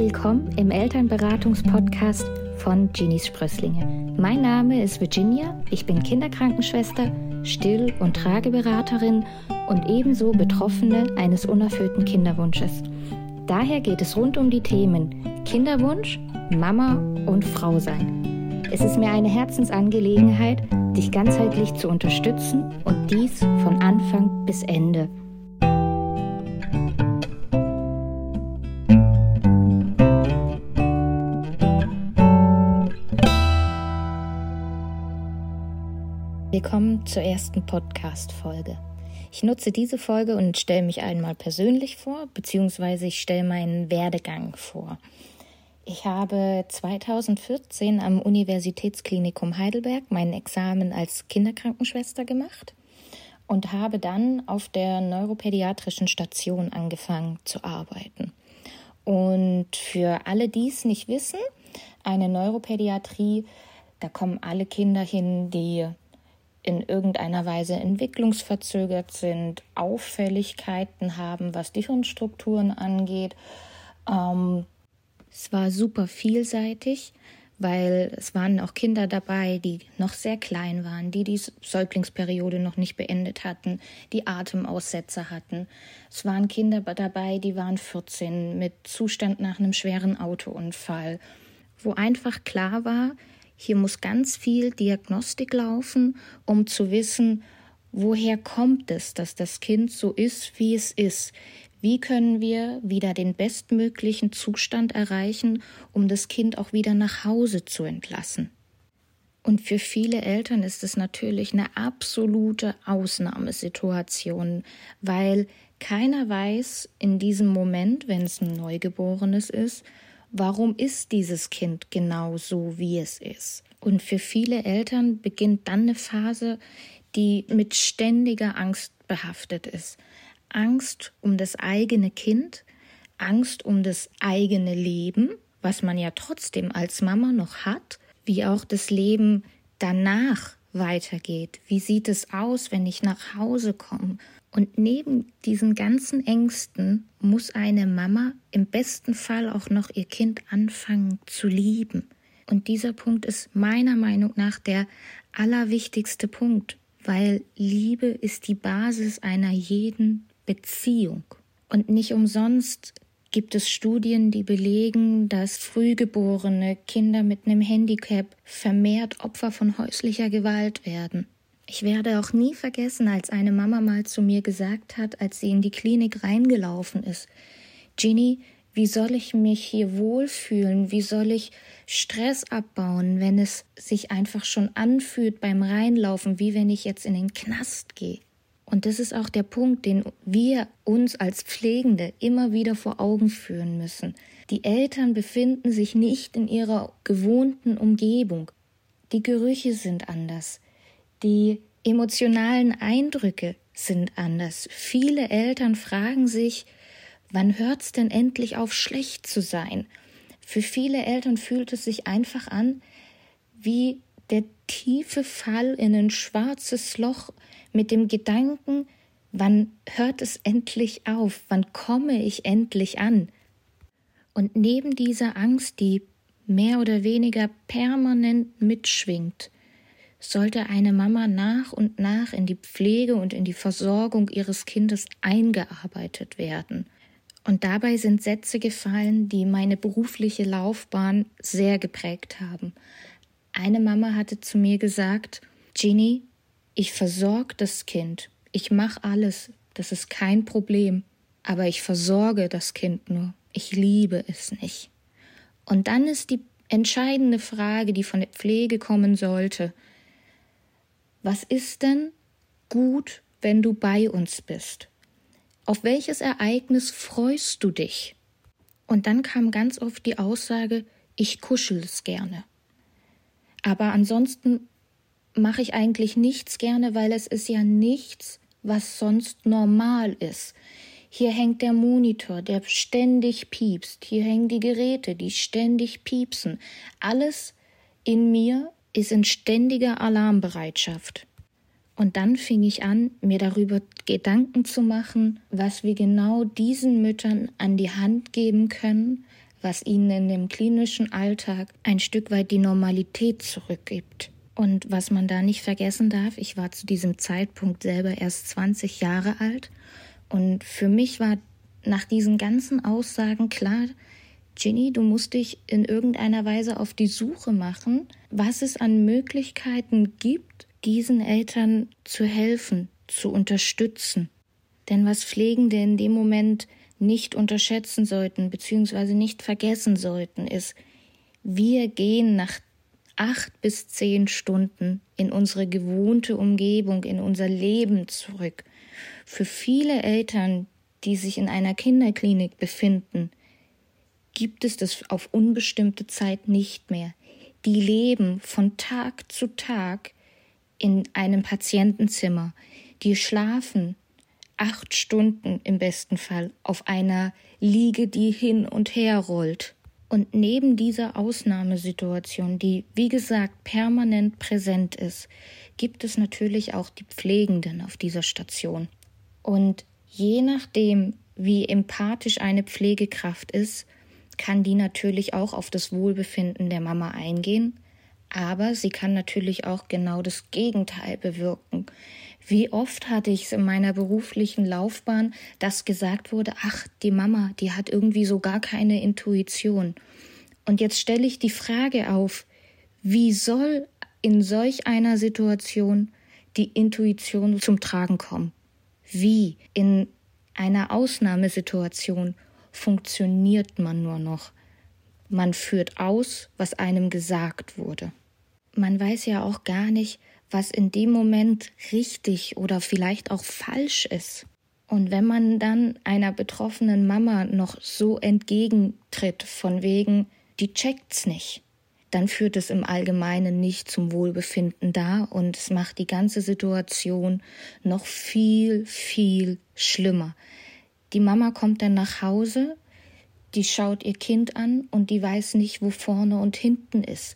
willkommen im Elternberatungspodcast von Genies Sprösslinge. Mein Name ist Virginia, ich bin Kinderkrankenschwester, Still- und Trageberaterin und ebenso Betroffene eines unerfüllten Kinderwunsches. Daher geht es rund um die Themen Kinderwunsch, Mama und Frau sein. Es ist mir eine Herzensangelegenheit, dich ganzheitlich zu unterstützen und dies von Anfang bis Ende. Willkommen zur ersten Podcast-Folge. Ich nutze diese Folge und stelle mich einmal persönlich vor, beziehungsweise ich stelle meinen Werdegang vor. Ich habe 2014 am Universitätsklinikum Heidelberg mein Examen als Kinderkrankenschwester gemacht und habe dann auf der neuropädiatrischen Station angefangen zu arbeiten. Und für alle, die es nicht wissen, eine Neuropädiatrie, da kommen alle Kinder hin, die in irgendeiner Weise entwicklungsverzögert sind, Auffälligkeiten haben, was die Hirnstrukturen angeht. Ähm, es war super vielseitig, weil es waren auch Kinder dabei, die noch sehr klein waren, die die Säuglingsperiode noch nicht beendet hatten, die Atemaussetzer hatten. Es waren Kinder dabei, die waren 14 mit Zustand nach einem schweren Autounfall, wo einfach klar war, hier muss ganz viel Diagnostik laufen, um zu wissen, woher kommt es, dass das Kind so ist, wie es ist. Wie können wir wieder den bestmöglichen Zustand erreichen, um das Kind auch wieder nach Hause zu entlassen? Und für viele Eltern ist es natürlich eine absolute Ausnahmesituation, weil keiner weiß in diesem Moment, wenn es ein Neugeborenes ist, warum ist dieses Kind genau so, wie es ist. Und für viele Eltern beginnt dann eine Phase, die mit ständiger Angst behaftet ist. Angst um das eigene Kind, Angst um das eigene Leben, was man ja trotzdem als Mama noch hat, wie auch das Leben danach weitergeht. Wie sieht es aus, wenn ich nach Hause komme? Und neben diesen ganzen Ängsten muss eine Mama im besten Fall auch noch ihr Kind anfangen zu lieben. Und dieser Punkt ist meiner Meinung nach der allerwichtigste Punkt, weil Liebe ist die Basis einer jeden Beziehung. Und nicht umsonst gibt es Studien, die belegen, dass frühgeborene Kinder mit einem Handicap vermehrt Opfer von häuslicher Gewalt werden. Ich werde auch nie vergessen, als eine Mama mal zu mir gesagt hat, als sie in die Klinik reingelaufen ist, Ginny, wie soll ich mich hier wohlfühlen? Wie soll ich Stress abbauen, wenn es sich einfach schon anfühlt beim Reinlaufen, wie wenn ich jetzt in den Knast gehe? Und das ist auch der Punkt, den wir uns als Pflegende immer wieder vor Augen führen müssen. Die Eltern befinden sich nicht in ihrer gewohnten Umgebung. Die Gerüche sind anders. Die emotionalen Eindrücke sind anders. Viele Eltern fragen sich, wann hört's denn endlich auf, schlecht zu sein? Für viele Eltern fühlt es sich einfach an wie der tiefe Fall in ein schwarzes Loch mit dem Gedanken, wann hört es endlich auf, wann komme ich endlich an? Und neben dieser Angst, die mehr oder weniger permanent mitschwingt, sollte eine Mama nach und nach in die Pflege und in die Versorgung ihres Kindes eingearbeitet werden. Und dabei sind Sätze gefallen, die meine berufliche Laufbahn sehr geprägt haben. Eine Mama hatte zu mir gesagt, Ginny, ich versorge das Kind, ich mache alles, das ist kein Problem, aber ich versorge das Kind nur, ich liebe es nicht. Und dann ist die entscheidende Frage, die von der Pflege kommen sollte, was ist denn gut, wenn du bei uns bist? Auf welches Ereignis freust du dich? Und dann kam ganz oft die Aussage, ich kuschel es gerne. Aber ansonsten mache ich eigentlich nichts gerne, weil es ist ja nichts, was sonst normal ist. Hier hängt der Monitor, der ständig piepst. Hier hängen die Geräte, die ständig piepsen. Alles in mir ist in ständiger Alarmbereitschaft. Und dann fing ich an, mir darüber Gedanken zu machen, was wir genau diesen Müttern an die Hand geben können, was ihnen in dem klinischen Alltag ein Stück weit die Normalität zurückgibt. Und was man da nicht vergessen darf, ich war zu diesem Zeitpunkt selber erst 20 Jahre alt und für mich war nach diesen ganzen Aussagen klar, Ginny, du musst dich in irgendeiner Weise auf die Suche machen, was es an Möglichkeiten gibt, diesen Eltern zu helfen, zu unterstützen. Denn was Pflegende in dem Moment nicht unterschätzen sollten, beziehungsweise nicht vergessen sollten, ist, wir gehen nach acht bis zehn Stunden in unsere gewohnte Umgebung, in unser Leben zurück. Für viele Eltern, die sich in einer Kinderklinik befinden, gibt es das auf unbestimmte Zeit nicht mehr. Die leben von Tag zu Tag in einem Patientenzimmer. Die schlafen acht Stunden im besten Fall auf einer Liege, die hin und her rollt. Und neben dieser Ausnahmesituation, die wie gesagt permanent präsent ist, gibt es natürlich auch die Pflegenden auf dieser Station. Und je nachdem, wie empathisch eine Pflegekraft ist, kann die natürlich auch auf das Wohlbefinden der Mama eingehen, aber sie kann natürlich auch genau das Gegenteil bewirken. Wie oft hatte ich es in meiner beruflichen Laufbahn, dass gesagt wurde, ach, die Mama, die hat irgendwie so gar keine Intuition. Und jetzt stelle ich die Frage auf, wie soll in solch einer Situation die Intuition zum Tragen kommen? Wie in einer Ausnahmesituation funktioniert man nur noch. Man führt aus, was einem gesagt wurde. Man weiß ja auch gar nicht, was in dem Moment richtig oder vielleicht auch falsch ist. Und wenn man dann einer betroffenen Mama noch so entgegentritt, von wegen, die checkt's nicht, dann führt es im Allgemeinen nicht zum Wohlbefinden da und es macht die ganze Situation noch viel, viel schlimmer. Die Mama kommt dann nach Hause, die schaut ihr Kind an und die weiß nicht, wo vorne und hinten ist.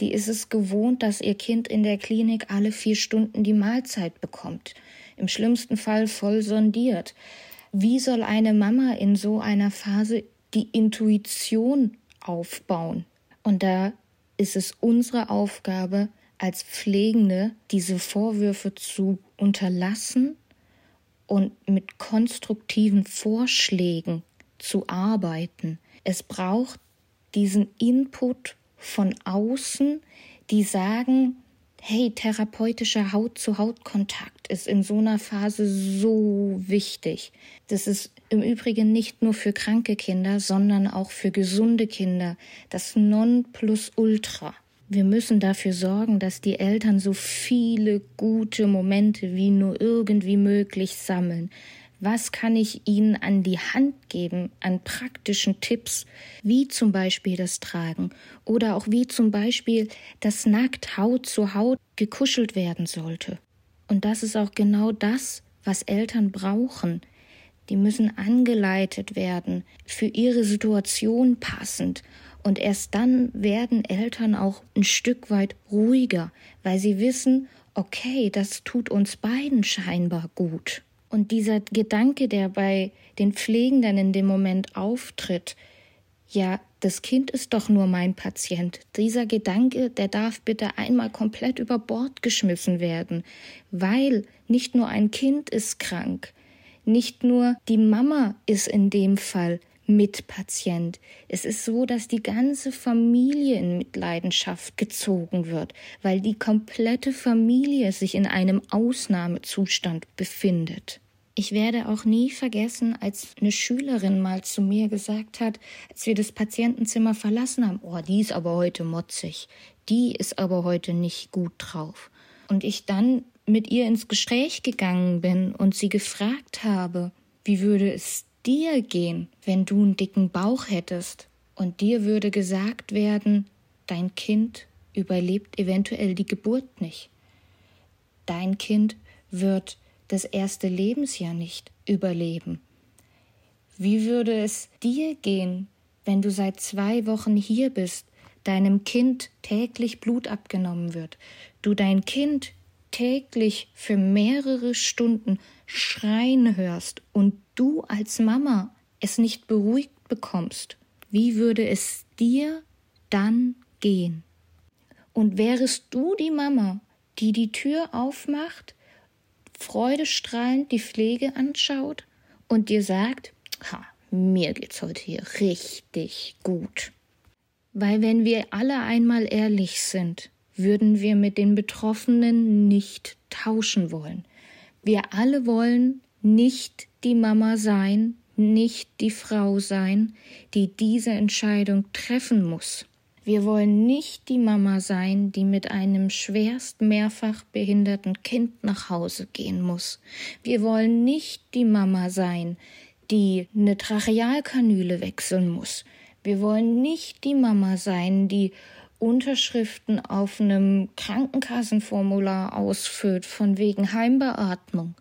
Die ist es gewohnt, dass ihr Kind in der Klinik alle vier Stunden die Mahlzeit bekommt. Im schlimmsten Fall voll sondiert. Wie soll eine Mama in so einer Phase die Intuition aufbauen? Und da ist es unsere Aufgabe, als Pflegende diese Vorwürfe zu unterlassen und mit konstruktiven Vorschlägen zu arbeiten. Es braucht diesen Input von außen, die sagen, hey, therapeutischer Haut-zu-Haut-Kontakt ist in so einer Phase so wichtig. Das ist im Übrigen nicht nur für kranke Kinder, sondern auch für gesunde Kinder das Nonplusultra. Wir müssen dafür sorgen, dass die Eltern so viele gute Momente wie nur irgendwie möglich sammeln. Was kann ich Ihnen an die Hand geben an praktischen Tipps, wie zum Beispiel das Tragen oder auch wie zum Beispiel das nackt Haut zu Haut gekuschelt werden sollte? Und das ist auch genau das, was Eltern brauchen. Die müssen angeleitet werden, für ihre Situation passend und erst dann werden Eltern auch ein Stück weit ruhiger, weil sie wissen, okay, das tut uns beiden scheinbar gut. Und dieser Gedanke, der bei den Pflegenden in dem Moment auftritt, ja, das Kind ist doch nur mein Patient. Dieser Gedanke, der darf bitte einmal komplett über Bord geschmissen werden, weil nicht nur ein Kind ist krank, nicht nur die Mama ist in dem Fall Mitpatient. Es ist so, dass die ganze Familie in Mitleidenschaft gezogen wird, weil die komplette Familie sich in einem Ausnahmezustand befindet. Ich werde auch nie vergessen, als eine Schülerin mal zu mir gesagt hat, als wir das Patientenzimmer verlassen haben, oh, die ist aber heute motzig, die ist aber heute nicht gut drauf. Und ich dann mit ihr ins Gespräch gegangen bin und sie gefragt habe, wie würde es dir gehen, wenn du einen dicken Bauch hättest und dir würde gesagt werden, dein Kind überlebt eventuell die Geburt nicht. Dein Kind wird das erste Lebensjahr nicht überleben. Wie würde es dir gehen, wenn du seit zwei Wochen hier bist, deinem Kind täglich Blut abgenommen wird, du dein Kind täglich für mehrere Stunden schreien hörst und du als Mama es nicht beruhigt bekommst, Wie würde es dir dann gehen? Und wärest du die Mama, die die Tür aufmacht, freudestrahlend die Pflege anschaut und dir sagt, ha, mir geht's heute hier richtig gut. Weil wenn wir alle einmal ehrlich sind, würden wir mit den Betroffenen nicht tauschen wollen. Wir alle wollen nicht die Mama sein, nicht die Frau sein, die diese Entscheidung treffen muss. Wir wollen nicht die Mama sein, die mit einem schwerst mehrfach behinderten Kind nach Hause gehen muss. Wir wollen nicht die Mama sein, die eine Trachealkanüle wechseln muss. Wir wollen nicht die Mama sein, die Unterschriften auf einem Krankenkassenformular ausfüllt von wegen Heimbeatmung.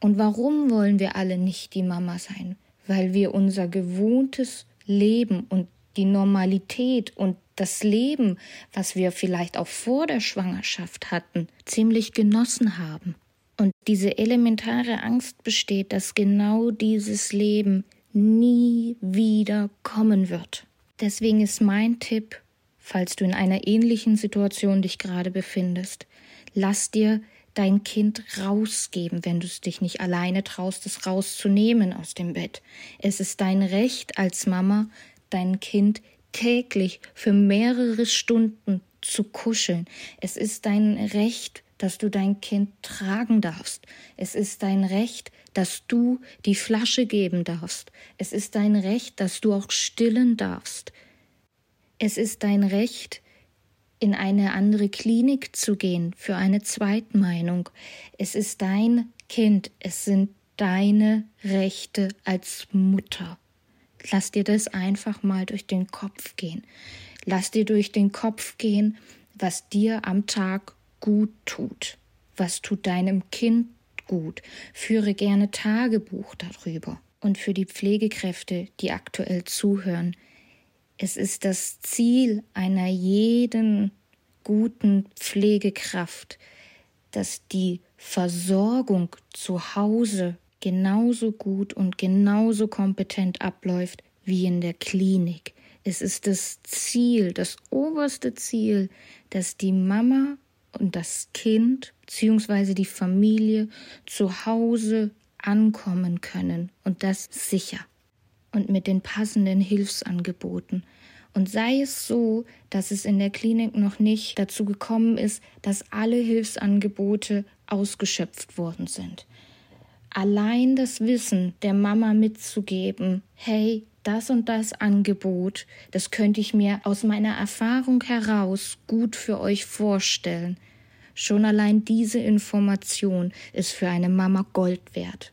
Und warum wollen wir alle nicht die Mama sein? Weil wir unser gewohntes Leben und die Normalität und das Leben, was wir vielleicht auch vor der Schwangerschaft hatten, ziemlich genossen haben. Und diese elementare Angst besteht, dass genau dieses Leben nie wieder kommen wird. Deswegen ist mein Tipp, falls du in einer ähnlichen Situation dich gerade befindest, lass dir dein Kind rausgeben, wenn du es dich nicht alleine traust, es rauszunehmen aus dem Bett. Es ist dein Recht als Mama, dein Kind täglich für mehrere Stunden zu kuscheln. Es ist dein Recht, dass du dein Kind tragen darfst. Es ist dein Recht, dass du die Flasche geben darfst. Es ist dein Recht, dass du auch stillen darfst. Es ist dein Recht, in eine andere Klinik zu gehen für eine Zweitmeinung. Es ist dein Kind, es sind deine Rechte als Mutter. Lass dir das einfach mal durch den Kopf gehen. Lass dir durch den Kopf gehen, was dir am Tag gut tut. Was tut deinem Kind gut? Führe gerne Tagebuch darüber. Und für die Pflegekräfte, die aktuell zuhören, es ist das Ziel einer jeden guten Pflegekraft, dass die Versorgung zu Hause genauso gut und genauso kompetent abläuft wie in der Klinik. Es ist das Ziel, das oberste Ziel, dass die Mama und das Kind bzw. die Familie zu Hause ankommen können und das sicher und mit den passenden Hilfsangeboten. Und sei es so, dass es in der Klinik noch nicht dazu gekommen ist, dass alle Hilfsangebote ausgeschöpft worden sind allein das Wissen der Mama mitzugeben, hey, das und das Angebot, das könnte ich mir aus meiner Erfahrung heraus gut für euch vorstellen. Schon allein diese Information ist für eine Mama Gold wert.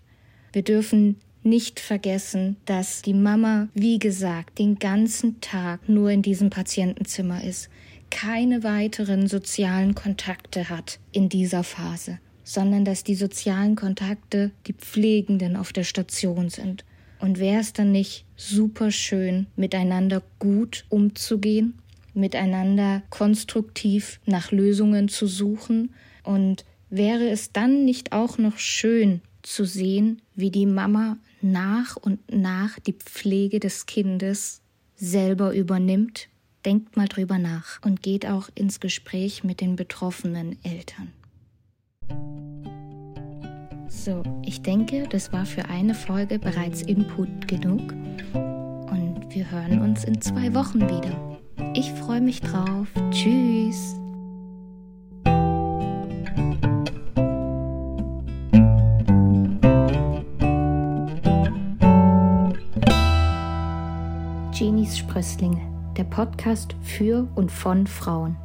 Wir dürfen nicht vergessen, dass die Mama, wie gesagt, den ganzen Tag nur in diesem Patientenzimmer ist, keine weiteren sozialen Kontakte hat in dieser Phase sondern dass die sozialen Kontakte die Pflegenden auf der Station sind. Und wäre es dann nicht super schön, miteinander gut umzugehen, miteinander konstruktiv nach Lösungen zu suchen? Und wäre es dann nicht auch noch schön zu sehen, wie die Mama nach und nach die Pflege des Kindes selber übernimmt? Denkt mal drüber nach und geht auch ins Gespräch mit den betroffenen Eltern. So, ich denke, das war für eine Folge bereits Input genug. Und wir hören uns in zwei Wochen wieder. Ich freue mich drauf. Tschüss. Sprösslinge, der Podcast für und von Frauen.